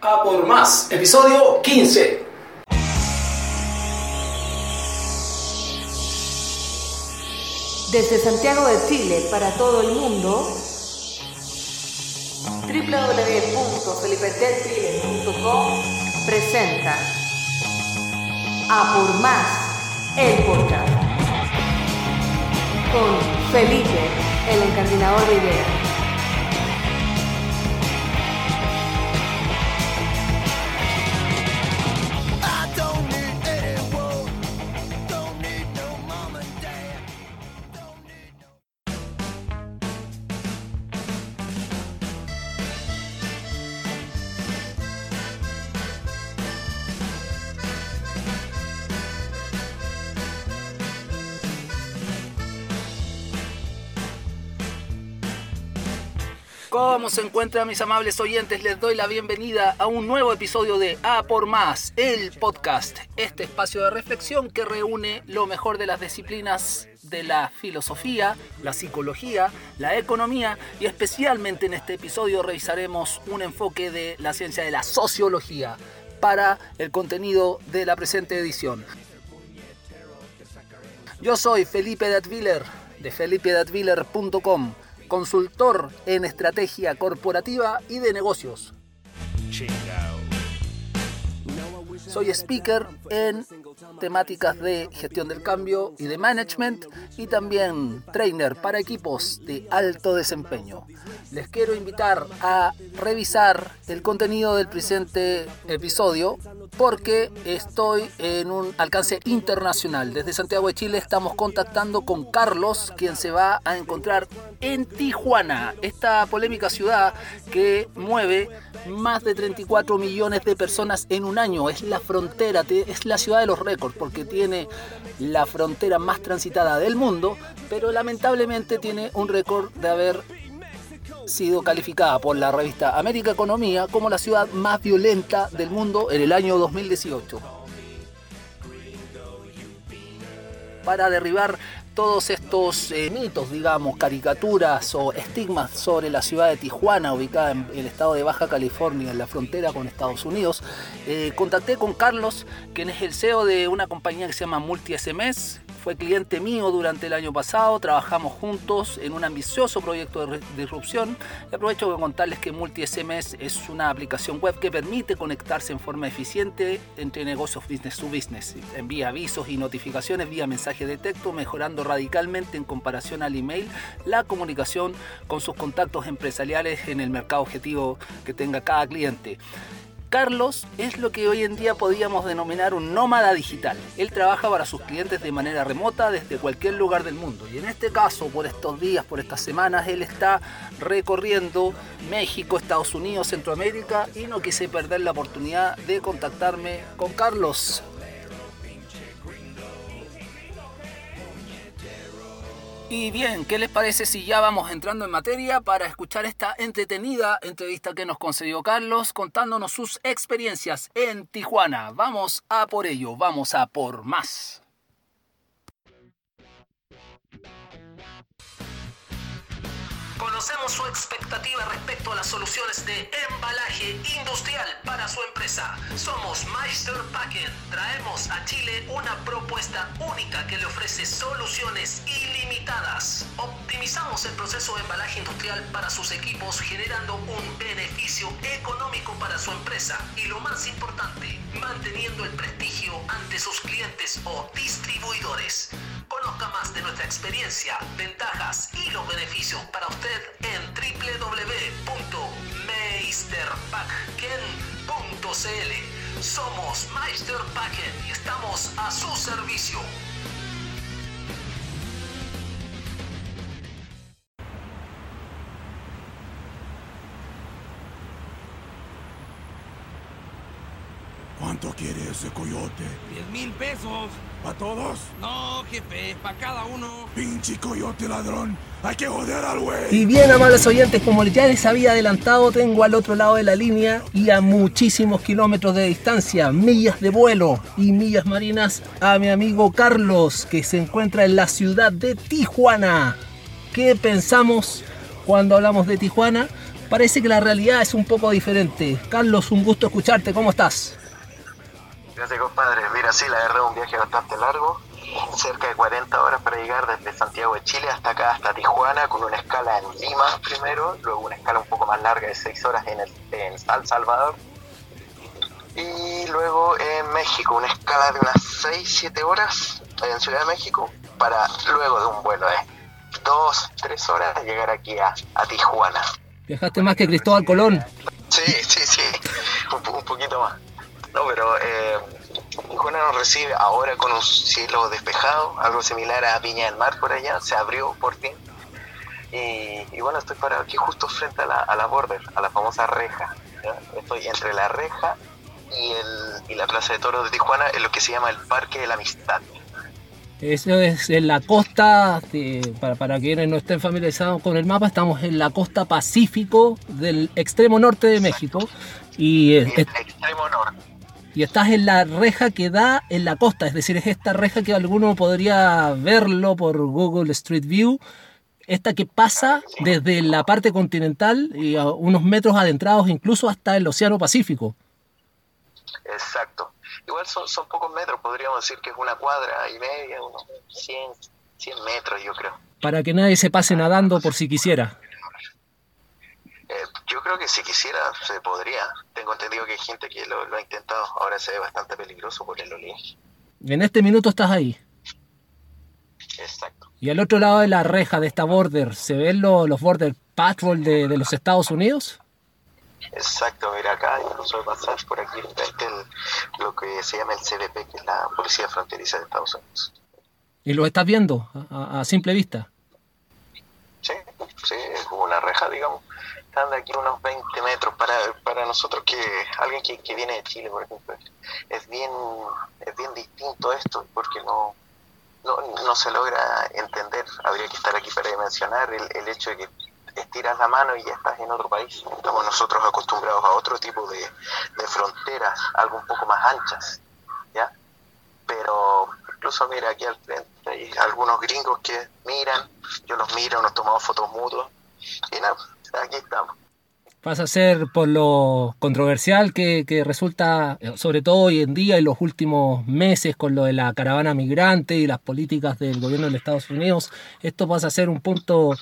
A por más, episodio 15. Desde Santiago de Chile para todo el mundo, www.felipetelchile.com presenta A por más, el podcast, con Felipe, el encardinador de ideas. ¿Cómo se encuentran mis amables oyentes? Les doy la bienvenida a un nuevo episodio de A por Más, el podcast, este espacio de reflexión que reúne lo mejor de las disciplinas de la filosofía, la psicología, la economía y especialmente en este episodio revisaremos un enfoque de la ciencia de la sociología para el contenido de la presente edición. Yo soy Felipe Datviller de felipedatviller.com, consultor en estrategia corporativa y de negocios. Soy speaker en temáticas de gestión del cambio y de management y también trainer para equipos de alto desempeño. Les quiero invitar a revisar el contenido del presente episodio porque estoy en un alcance internacional. Desde Santiago de Chile estamos contactando con Carlos, quien se va a encontrar en Tijuana, esta polémica ciudad que mueve más de 34 millones de personas en un año. Es la frontera, te- es la ciudad de los récords porque tiene la frontera más transitada del mundo, pero lamentablemente tiene un récord de haber sido calificada por la revista América Economía como la ciudad más violenta del mundo en el año 2018. Para derribar todos estos eh, mitos, digamos, caricaturas o estigmas sobre la ciudad de Tijuana, ubicada en el estado de Baja California, en la frontera con Estados Unidos, eh, contacté con Carlos, quien es el CEO de una compañía que se llama Multi SMS. Fue cliente mío durante el año pasado, trabajamos juntos en un ambicioso proyecto de disrupción. Y aprovecho de contarles que Multi SMS es una aplicación web que permite conectarse en forma eficiente entre negocios business to business. Envía avisos y notificaciones vía mensaje de texto, mejorando radicalmente en comparación al email la comunicación con sus contactos empresariales en el mercado objetivo que tenga cada cliente. Carlos es lo que hoy en día podríamos denominar un nómada digital. Él trabaja para sus clientes de manera remota desde cualquier lugar del mundo. Y en este caso, por estos días, por estas semanas, él está recorriendo México, Estados Unidos, Centroamérica y no quise perder la oportunidad de contactarme con Carlos. Y bien, ¿qué les parece si ya vamos entrando en materia para escuchar esta entretenida entrevista que nos concedió Carlos contándonos sus experiencias en Tijuana? Vamos a por ello, vamos a por más. Conocemos su expectativa respecto a las soluciones de embalaje industrial para su empresa. Somos Meister Packen. Traemos a Chile una propuesta única que le ofrece soluciones ilimitadas. Optimizamos el proceso de embalaje industrial para sus equipos generando un beneficio económico para su empresa y lo más importante, manteniendo el prestigio ante sus clientes o distribuidores. Conozca más de nuestra experiencia, ventajas y los beneficios para usted en www.meisterpacken.cl. Somos Meister Packen y estamos a su servicio. ¿Cuánto quiere ese coyote? ¡Diez mil pesos! ¿Para todos? No, jefe, para cada uno. Pinche coyote ladrón. Hay que joder al güey. Y bien, amables oyentes, como ya les había adelantado, tengo al otro lado de la línea y a muchísimos kilómetros de distancia, millas de vuelo y millas marinas, a mi amigo Carlos, que se encuentra en la ciudad de Tijuana. ¿Qué pensamos cuando hablamos de Tijuana? parece que la realidad es un poco diferente. Carlos, un gusto escucharte, ¿cómo estás? Gracias, compadre. Mira, sí, la verdad, un viaje bastante largo, cerca de 40 horas para llegar desde Santiago de Chile hasta acá, hasta Tijuana, con una escala en Lima primero, luego una escala un poco más larga de 6 horas en, el, en El Salvador, y luego en México, una escala de unas 6, 7 horas en Ciudad de México, para luego de un vuelo de 2, 3 horas llegar aquí a, a Tijuana. Viajaste más que Cristóbal Colón. Sí, sí, sí, un poquito más. No, pero eh, Tijuana nos recibe ahora con un cielo despejado, algo similar a Viña del Mar por allá, se abrió por fin. Y, y bueno, estoy parado aquí justo frente a la, a la border, a la famosa reja. ¿ya? Estoy entre la reja y, el, y la Plaza de Toros de Tijuana, en lo que se llama el Parque de la Amistad. Eso es en la costa, de- para, para quienes no estén familiarizados con el mapa, estamos en la costa pacífico del extremo norte de México y, el extremo norte. Y estás en la reja que da en la costa, es decir, es esta reja que alguno podría verlo por Google Street View, esta que pasa desde la parte continental y a unos metros adentrados incluso hasta el Océano Pacífico. Exacto. Igual son, son pocos metros, podríamos decir que es una cuadra y media, unos 100, 100 metros yo creo. Para que nadie se pase nadando por si quisiera. Yo creo que si quisiera se podría. Tengo entendido que hay gente que lo, lo ha intentado. Ahora se ve bastante peligroso por el oleaje. En este minuto estás ahí. Exacto. Y al otro lado de la reja de esta border, ¿se ven lo- los border patrol de, de los Estados Unidos? Exacto, mira acá, incluso pasar por aquí frente el- lo que se llama el CDP, que es la Policía Fronteriza de Estados Unidos. Y lo estás viendo a- a- a simple vista. Sí, sí, es como una reja, digamos. Están de aquí unos 20 metros. Para, para nosotros, que alguien que, que viene de Chile, por ejemplo, es bien, es bien distinto esto, porque no, no, no se logra entender. Habría que estar aquí para dimensionar el, el hecho de que estiras la mano y ya estás en otro país. Estamos nosotros acostumbrados a otro tipo de, de fronteras, algo un poco más anchas, ¿ya? Pero incluso mira aquí al frente hay algunos gringos que miran, yo los miro, nos tomamos fotos mutuas y nada, aquí estamos. Pasa a ser por lo controversial que, resulta, eh, sobre todo hoy en día, en los últimos meses, con lo de la caravana migrante y las políticas del gobierno de Estados Unidos. Esto pasa a ser un punto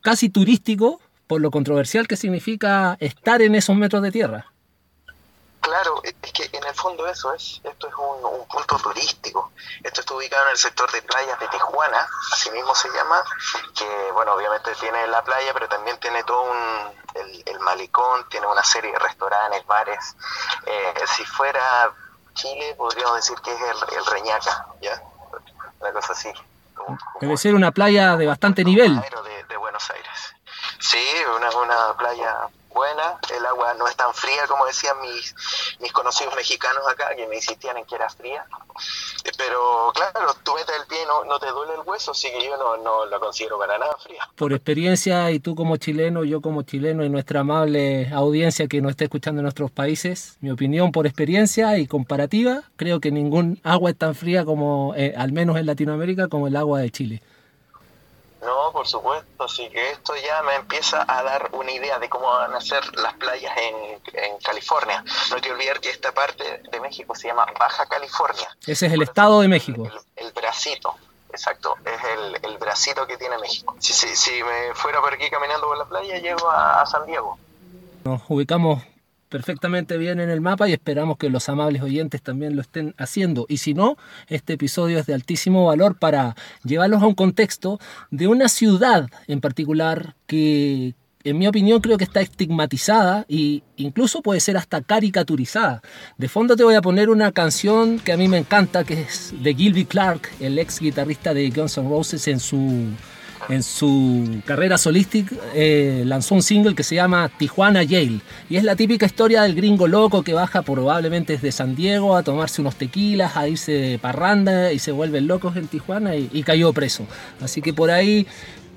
casi turístico por lo controversial que significa estar en esos metros de tierra. Claro, es que en el fondo eso es, esto es un, un punto turístico. Esto está ubicado en el sector de playas de Tijuana, así mismo se llama, que bueno, obviamente tiene la playa, pero también tiene todo un, el, el malecón, tiene una serie de restaurantes, bares. Eh, si fuera Chile, podríamos decir que es el, el Reñaca, ¿ya? Una cosa así. como- como Debe ser una playa de bastante nivel. De Buenos Aires. Sí, una, una playa buena, el agua no es tan fría como decían mis, mis conocidos mexicanos acá, que me insistían en que era fría. Eh, Pero claro, tú metes el pie y no, no te duele el hueso, así que yo no, no la considero para nada fría. Por experiencia, y tú como chileno, yo como chileno y nuestra amable audiencia que nos está escuchando en nuestros países, mi opinión por experiencia y comparativa, creo que ningún agua es tan fría como, eh, al menos en Latinoamérica, como el agua de Chile. No, por supuesto, así que esto ya me empieza a dar una idea de cómo van a ser las playas en, en California. No hay que olvidar que esta parte de México se llama Baja California. Ese es el Estado de México. El, el bracito, exacto, es el, el bracito que tiene México. Si, si, si me fuera por aquí caminando por la playa, llego a, a San Diego. Nos ubicamos perfectamente bien en el mapa y esperamos que los amables oyentes también lo estén haciendo. Y si no, este episodio es de altísimo valor para llevarlos a un contexto de una ciudad en particular que, en mi opinión, creo que está estigmatizada e incluso puede ser hasta caricaturizada. De fondo te voy a poner una canción que a mí me encanta, que es de Gilby Clark, el ex guitarrista de Guns N' Roses en su en su carrera solística eh, lanzó un single que se llama Tijuana Yale y es la típica historia del gringo loco que baja probablemente desde San Diego a tomarse unos tequilas, a irse parranda y se vuelven locos en Tijuana y cayó preso. Así que por ahí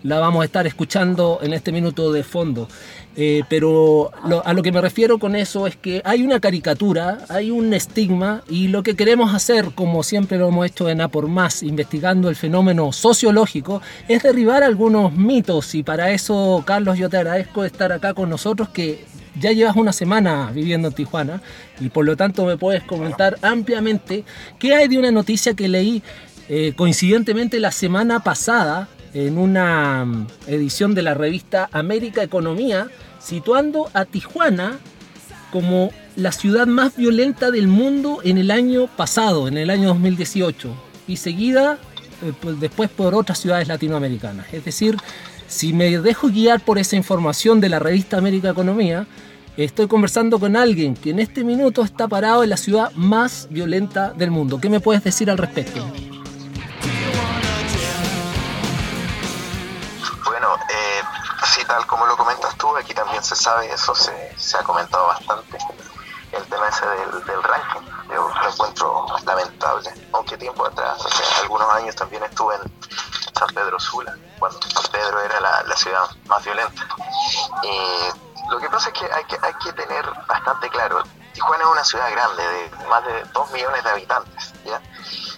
la vamos a estar escuchando en este minuto de fondo. Eh, pero lo- a lo que me refiero con eso es que hay una caricatura, hay un estigma y lo que queremos hacer, como siempre lo hemos hecho en A por Más, investigando el fenómeno sociológico, es derribar algunos mitos y para eso, Carlos, yo te agradezco estar acá con nosotros, que ya llevas una semana viviendo en Tijuana y por lo tanto me puedes comentar ampliamente qué hay de una noticia que leí eh, coincidentemente la semana pasada en una mm, edición de la revista América Economía, situando a Tijuana como la ciudad más violenta del mundo en el año pasado, en el año 2018, y seguida eh, pues, después por otras ciudades latinoamericanas. Es decir, si me dejo guiar por esa información de la revista América Economía, estoy conversando con alguien que en este minuto está parado en la ciudad más violenta del mundo. ¿Qué me puedes decir al respecto? Eh, sí, tal como lo comentas tú, aquí también se sabe, eso se, se ha comentado bastante, el tema ese del, del ranking. Yo lo encuentro lamentable, aunque tiempo atrás, hace algunos años también estuve en San Pedro Sula, cuando San Pedro era la, la ciudad más violenta. Y lo que pasa es que hay, que hay que tener bastante claro, Tijuana es una ciudad grande, de más de 2 millones de habitantes, ¿ya?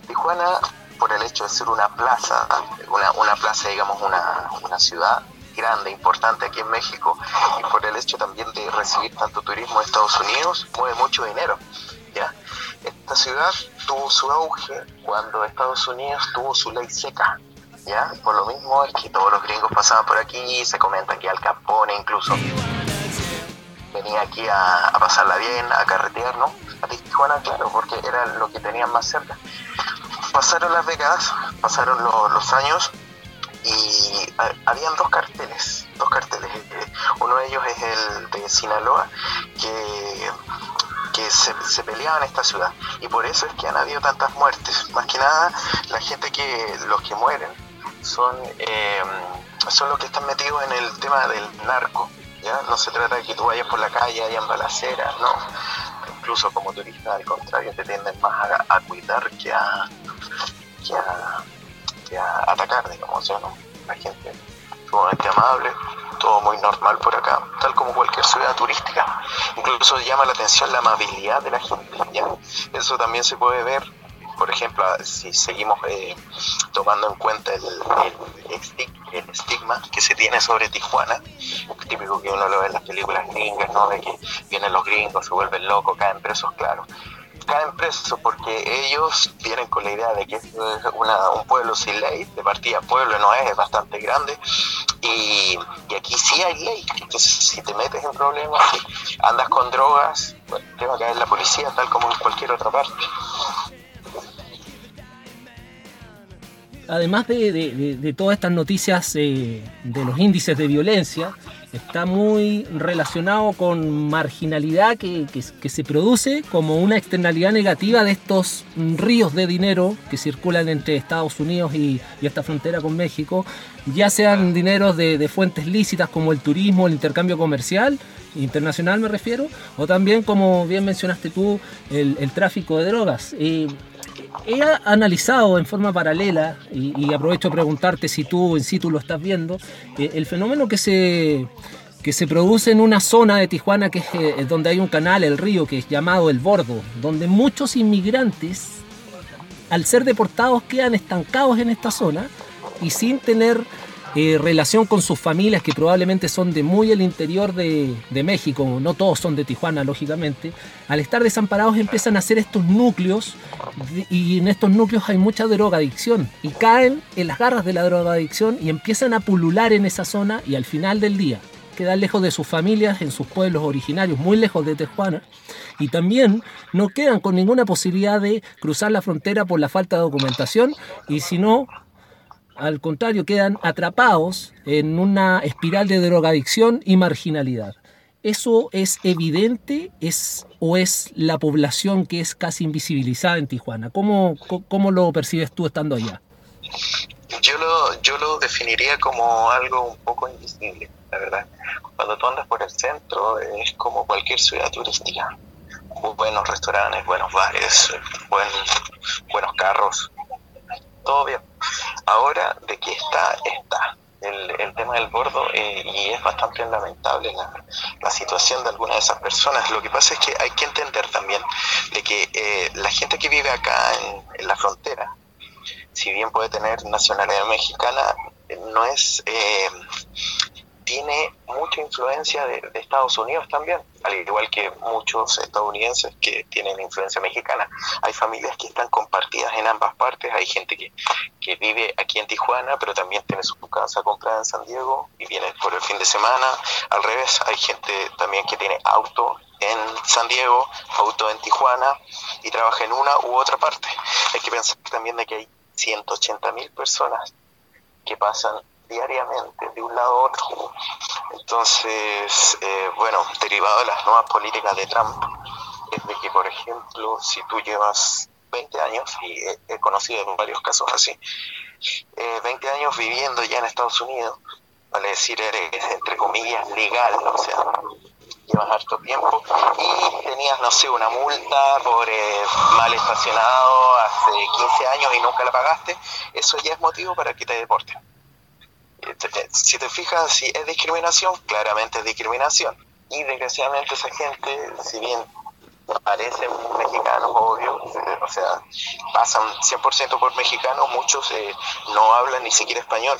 Tijuana, por el hecho de ser una plaza, una, una plaza, digamos, una, una ciudad grande, importante aquí en México, y por el hecho también de recibir tanto turismo de Estados Unidos, mueve mucho dinero. ¿ya? Esta ciudad tuvo su auge cuando Estados Unidos tuvo su ley seca. ¿ya? Por lo mismo es que todos los gringos pasaban por aquí, se comenta que Al Capone incluso venía aquí a, a pasarla bien, a carretear, ¿no? A Tijuana, claro, porque era lo que tenían más cerca. Pasaron las décadas, pasaron lo- los años y ha- habían dos carteles, dos carteles. Uno de ellos es el de Sinaloa, que, que se, se peleaba en esta ciudad. Y por eso es que han habido tantas muertes. Más que nada, la gente que, los que mueren son, eh, son los que están metidos en el tema del narco. ¿ya? No se trata de que tú vayas por la calle, hayan balaceras, no. Incluso como turista, al contrario, te tienden más a, cuidar que a, que a, atacar, digamos, ¿sí o ¿no? La gente sumamente amable, todo muy normal por acá, tal como cualquier ciudad turística. Incluso llama la atención la amabilidad de la gente. Eso también se puede ver, por ejemplo, si seguimos eh, tomando en cuenta el, el, esti- el estigma que se tiene sobre Tijuana, típico que uno lo ve en las películas gringas, ¿no? De que vienen los gringos, se vuelven locos, caen presos, claro caen presos porque ellos vienen con la idea de que es una- un pueblo sin ley, de partida pueblo no es, es bastante grande, y, aquí sí hay ley, entonces si te metes en problemas, si andas con drogas, te va a caer la policía tal como en cualquier otra parte. Además de, todas estas noticias eh, de los índices de violencia, está muy relacionado con marginalidad que, se produce como una externalidad negativa de estos ríos de dinero que circulan entre Estados Unidos y, y esta frontera con México, ya sean dineros de, fuentes lícitas como el turismo, el intercambio comercial, internacional me refiero, o también como bien mencionaste tú, el, el tráfico de drogas. Eh, he analizado en forma paralela, y, aprovecho a preguntarte si tú en situ lo estás viendo, eh, el fenómeno que se, que se produce en una zona de Tijuana que es eh, donde hay un canal, el río, que es llamado El Bordo, donde muchos inmigrantes, al ser deportados, quedan estancados en esta zona y sin tener eh, relación con sus familias, que probablemente son de muy el interior de, de México, no todos son de Tijuana, lógicamente, al estar desamparados empiezan a hacer estos núcleos y en estos núcleos hay mucha drogadicción y caen en las garras de la drogadicción y empiezan a pulular en esa zona y al final del día quedan lejos de sus familias, en sus pueblos originarios, muy lejos de Tijuana, y también no quedan con ninguna posibilidad de cruzar la frontera por la falta de documentación, y si no, al contrario, quedan atrapados en una espiral de drogadicción y marginalidad. ¿Eso es evidente es, o es la población que es casi invisibilizada en Tijuana? ¿Cómo, cómo lo percibes tú estando allá? Yo lo, yo lo definiría como algo un poco invisible, la verdad. Cuando tú andas por el centro es como cualquier ciudad turística. Buenos restaurantes, buenos bares, buen, buenos carros, todo bien. Ahora, de que está, está. el, el tema del bordo eh, y es bastante lamentable la, la situación de algunas de esas personas. Lo que pasa es que hay que entender también de que eh, la gente que vive acá en, en la frontera, si bien puede tener nacionalidad mexicana, eh, no es eh, tiene mucha influencia de, Estados Unidos también, al igual que muchos estadounidenses que tienen influencia mexicana. Hay familias que están compartidas en ambas partes, hay gente que, que vive aquí en Tijuana, pero también tiene su casa comprada en San Diego y viene por el fin de semana. Al revés, hay gente también que tiene auto en San Diego, auto en Tijuana y trabaja en una u otra parte. Hay que pensar también de que hay 180 mil personas que pasan diariamente de un lado a otro. Entonces, eh, bueno, derivado de las nuevas políticas de Trump, es de que, por ejemplo, si tú llevas 20 años, y he, he conocido varios casos así, eh, 20 años viviendo ya en Estados Unidos, vale decir, eres, entre comillas, legal, o sea, llevas harto tiempo y tenías, no sé, una multa por eh, mal estacionado hace 15 años y nunca la pagaste, eso ya es motivo para que te deporten. Si te fijas, si es discriminación, claramente es discriminación. Y desgraciadamente esa gente, si bien parecen mexicanos, obvio, eh, o sea, pasan 100% por mexicanos, muchos eh, no hablan ni siquiera español.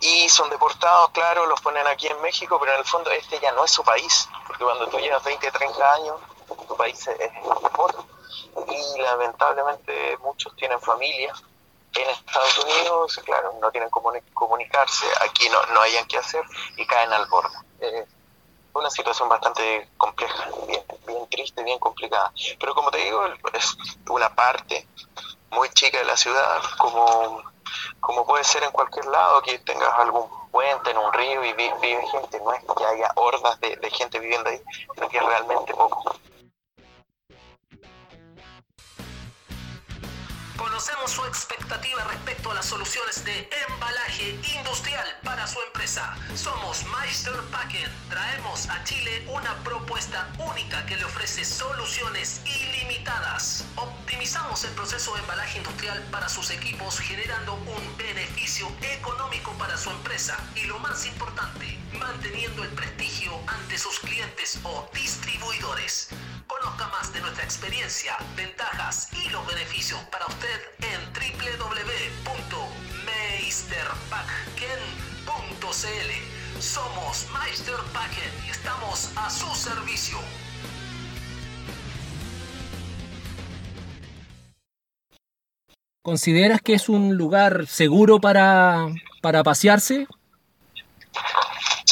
Y son deportados, claro, los ponen aquí en México, pero en el fondo este ya no es su país, porque cuando tú llevas 20, 30 años, tu país es es otro. Y lamentablemente muchos tienen familias en Estados Unidos, claro, no tienen cómo comunicarse, aquí no, no hayan qué hacer y caen al borde. Eh, una situación bastante compleja, bien, bien triste, bien complicada. Pero como te digo, es una parte muy chica de la ciudad, como, como puede ser en cualquier lado, que tengas algún puente en un río y vi- vive gente, no es que haya hordas de, de gente viviendo ahí, sino que es realmente poco. Conocemos su expectativa respecto a las soluciones de embalaje industrial para su empresa. Somos Meister Packen. Traemos a Chile una propuesta única que le ofrece soluciones ilimitadas. Optimizamos el proceso de embalaje industrial para sus equipos generando un beneficio económico para su empresa y lo más importante, manteniendo el prestigio ante sus clientes o distribuidores. Conozca más de nuestra experiencia, ventajas y los beneficios para usted en www.meisterpacken.cl. Somos Meister Packen y estamos a su servicio. ¿Consideras que es un lugar seguro para, para pasearse?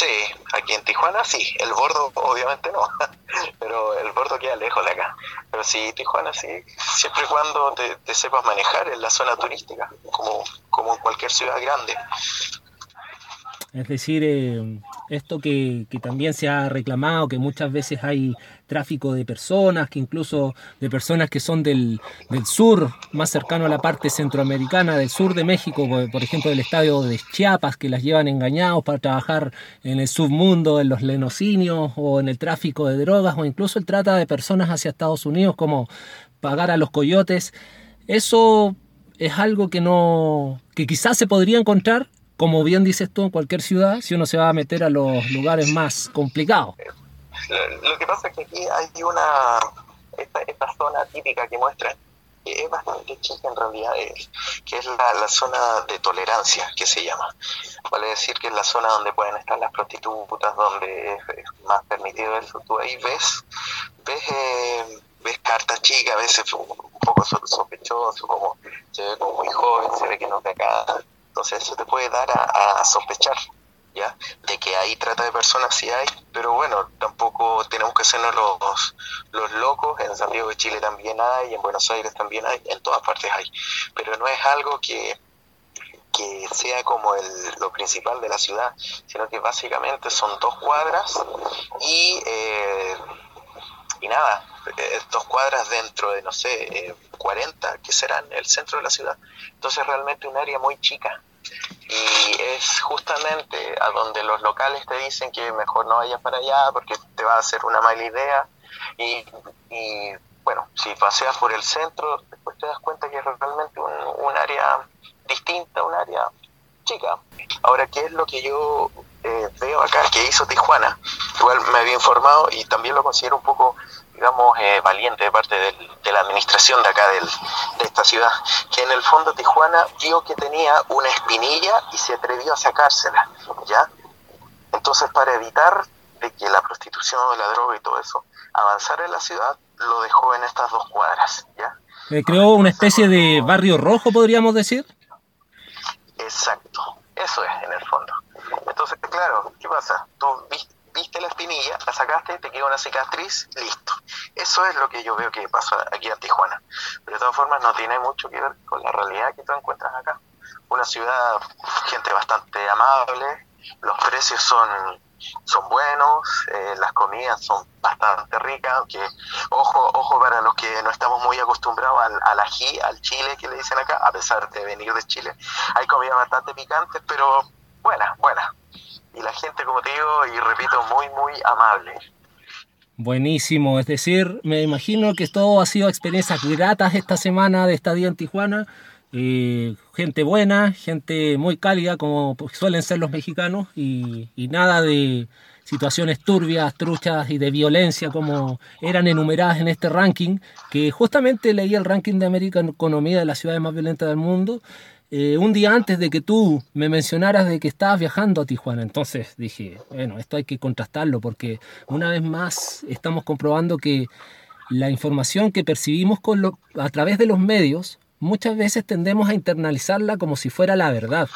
Sí, aquí en Tijuana sí, el bordo obviamente no, pero el bordo queda lejos de acá. Pero sí, Tijuana sí, siempre y cuando te, te sepas manejar en la zona turística, como, como en cualquier ciudad grande. Es decir, eh, esto que, también se ha reclamado, que muchas veces hay tráfico de personas, que incluso de personas que son del, del sur, más cercano a la parte centroamericana, del sur de México, por, por ejemplo, del estadio de Chiapas, que las llevan engañados para trabajar en el submundo, en los lenocinios o en el tráfico de drogas o incluso el trata de personas hacia Estados Unidos, como pagar a los coyotes. Eso es algo que no que quizás se podría encontrar como bien dices tú en cualquier ciudad si uno se va a meter a los lugares más complicados Lo, que pasa es que aquí hay una, esta, esta zona típica que muestran, que es bastante chica en realidad, es, que es la, la zona de tolerancia, que se llama. Vale decir que es la zona donde pueden estar las prostitutas, donde es, más permitido eso. Tú ahí ves, ves, eh, ves cartas chicas, a veces un poco so- sospechoso, como se ve como muy joven, se ve que no de acá. Entonces eso te puede dar a, sospechar. ¿ya? De que ahí trata de personas sí hay, pero bueno, tampoco tenemos que hacernos los, los locos, en Santiago de Chile también hay, en Buenos Aires también hay, en todas partes hay, pero no es algo que, que sea como el, lo principal de la ciudad, sino que básicamente son dos cuadras y, eh, y nada, dos cuadras dentro de, no sé, eh, 40 que serán el centro de la ciudad. Entonces realmente un área muy chica y es justamente a donde los locales te dicen que mejor no vayas para allá porque te va a hacer una mala idea y, y, bueno, si paseas por el centro después te das cuenta que es realmente un, un área distinta, un área chica. Ahora, ¿qué es lo que yo eh, veo acá que hizo Tijuana? Igual me había informado y también lo considero un poco, digamos, eh, valiente de parte del- de la administración de acá del- de esta ciudad, que en el fondo Tijuana vio que tenía una espinilla y se atrevió a sacársela, ¿ya? Entonces, para evitar de que la prostitución, la droga y todo eso avanzara en la ciudad, lo dejó en estas dos cuadras, ¿ya? Eh, creó una especie de barrio rojo, podríamos decir. Exacto, eso es en el fondo. Entonces, claro, ¿qué pasa? Tú vis- viste la espinilla, la sacaste, te queda una cicatriz, listo. Eso es lo que yo veo que pasa aquí en Tijuana. Pero de todas formas no tiene mucho que ver con la realidad que tú encuentras acá. Una ciudad, gente bastante amable, los precios son, son buenos, eh, las comidas son bastante ricas, aunque ojo, ojo para los que no estamos muy acostumbrados al, ají, al chile que le dicen acá, a pesar de venir de Chile, hay comidas bastante picantes, pero buenas, buenas. Y la gente, como te digo, y repito, muy, muy amable. Buenísimo, es decir, me imagino que todo ha sido experiencias gratas esta semana de estadía en Tijuana. Eh, gente buena, gente muy cálida, como suelen ser los mexicanos, y, y nada de situaciones turbias, truchas y de violencia como eran enumeradas en este ranking, que justamente leí el ranking de American Economía de las ciudades más violentas del mundo, eh, un día antes de que tú me mencionaras de que estabas viajando a Tijuana. Entonces dije, bueno, esto hay que contrastarlo porque una vez más estamos comprobando que la información que percibimos con lo- a través de los medios muchas veces tendemos a internalizarla como si fuera la verdad.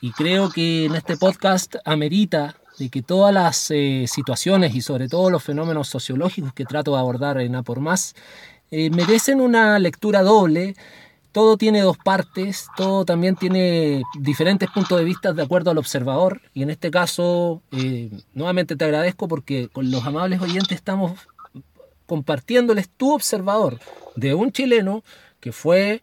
Y creo que en este podcast amerita de que todas las eh, situaciones y sobre todo los fenómenos sociológicos que trato de abordar en A por Más eh, merecen una lectura doble. Todo tiene dos partes, todo también tiene diferentes puntos de vista de acuerdo al observador. Y en este caso, eh, nuevamente te agradezco porque con los amables oyentes estamos compartiéndoles tu observador de un chileno que fue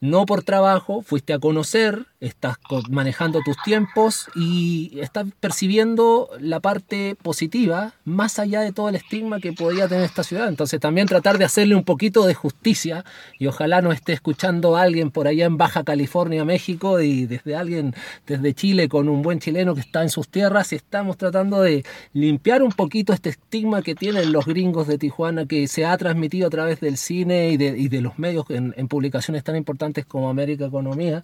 no por trabajo, fuiste a conocer, estás co- manejando tus tiempos y estás percibiendo la parte positiva más allá de todo el estigma que podía tener esta ciudad. Entonces también tratar de hacerle un poquito de justicia y ojalá no esté escuchando a alguien por allá en Baja California, México y desde alguien desde Chile con un buen chileno que está en sus tierras y estamos tratando de limpiar un poquito este estigma que tienen los gringos de Tijuana que se ha transmitido a través del cine y de, y de los medios en, en publicaciones tan importantes como América Economía.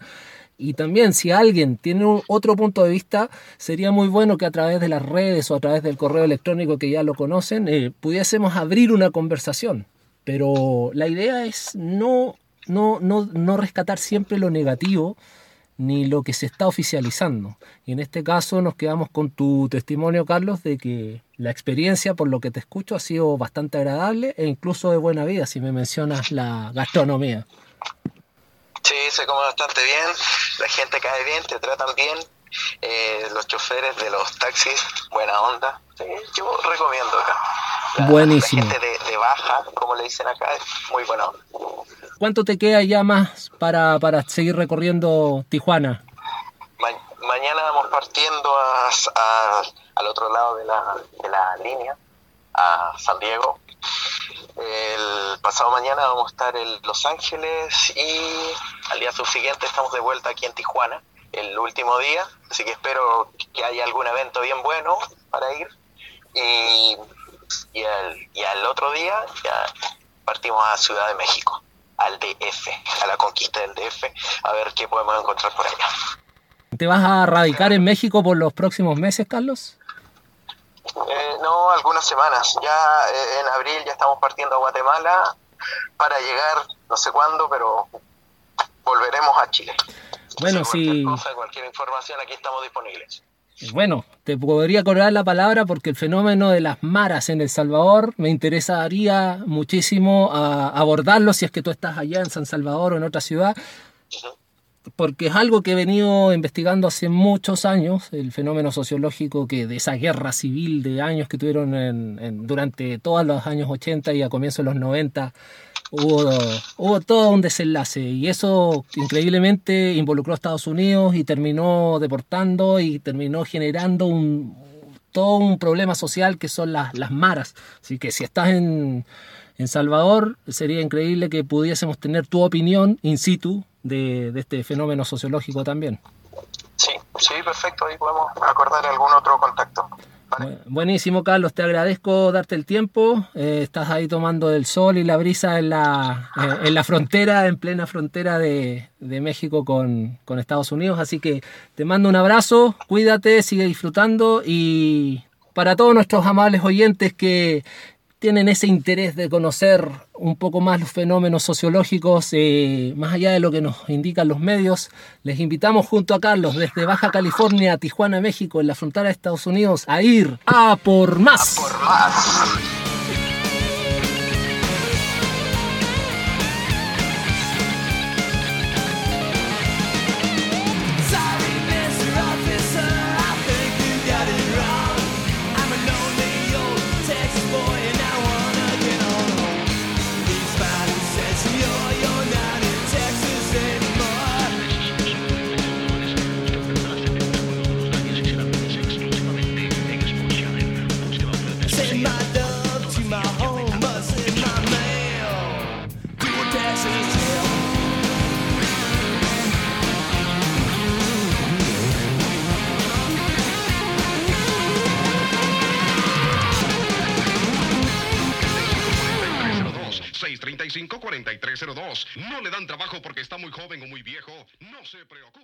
Y también si alguien tiene un otro punto de vista, sería muy bueno que a través de las redes o a través del correo electrónico que ya lo conocen, eh, pudiésemos abrir una conversación. Pero la idea es no, no, no, no rescatar siempre lo negativo ni lo que se está oficializando. Y en este caso nos quedamos con tu testimonio, Carlos, de que la experiencia, por lo que te escucho, ha sido bastante agradable e incluso de buena vida, si me mencionas la gastronomía. Sí, se come bastante bien, la gente cae bien, te tratan bien, eh, los choferes de los taxis, buena onda. Sí, yo recomiendo acá. La, Buenísimo. La gente de, de baja, como le dicen acá, es muy buena onda. ¿Cuánto te queda ya más para, para seguir recorriendo Tijuana? Ma- mañana vamos partiendo a- a- al otro lado de la, de la línea, a San Diego. El pasado mañana vamos a estar en Los Ángeles y al día subsiguiente estamos de vuelta aquí en Tijuana, el último día. Así que espero que haya algún evento bien bueno para ir. Y, y, al, y al otro día partimos a Ciudad de México, al DF, a la conquista del DF, a ver qué podemos encontrar por allá. ¿Te vas a radicar en México por los próximos meses, Carlos? Algunas semanas. Ya eh, en abril ya estamos partiendo a Guatemala para llegar, no sé cuándo, pero volveremos a Chile. Bueno, cualquier sí. cosa, cualquier información, aquí estamos disponibles. Bueno, te podría cobrar la palabra porque el fenómeno de las maras en El Salvador me interesaría muchísimo a abordarlo si es que tú estás allá en San Salvador o en otra ciudad, porque es algo que he venido investigando hace muchos años, el fenómeno sociológico que de esa guerra civil de años que tuvieron durante todos los años 80 y a comienzos de los 90. Hubo, todo un desenlace y eso increíblemente involucró a Estados Unidos y terminó deportando y terminó generando todo un problema social que son las, las maras. Así que si estás en, en Salvador, sería increíble que pudiésemos tener tu opinión in situ de, de este fenómeno sociológico también. Sí, Sí, perfecto, ahí podemos acordar algún otro contacto. Vale. Buenísimo, Carlos, te agradezco darte el tiempo. Eh, estás ahí tomando el sol y la brisa en la, eh, en la frontera, en plena frontera de, de México con, con Estados Unidos. Así que te mando un abrazo, cuídate, sigue disfrutando y para todos nuestros amables oyentes que tienen ese interés de conocer un poco más los fenómenos sociológicos, eh, más allá de lo que nos indican los medios, les invitamos junto a Carlos desde Baja California, Tijuana, México, en la frontera de Estados Unidos, a ir a. Por más. No le dan trabajo porque está muy joven o muy viejo. No se preocupe.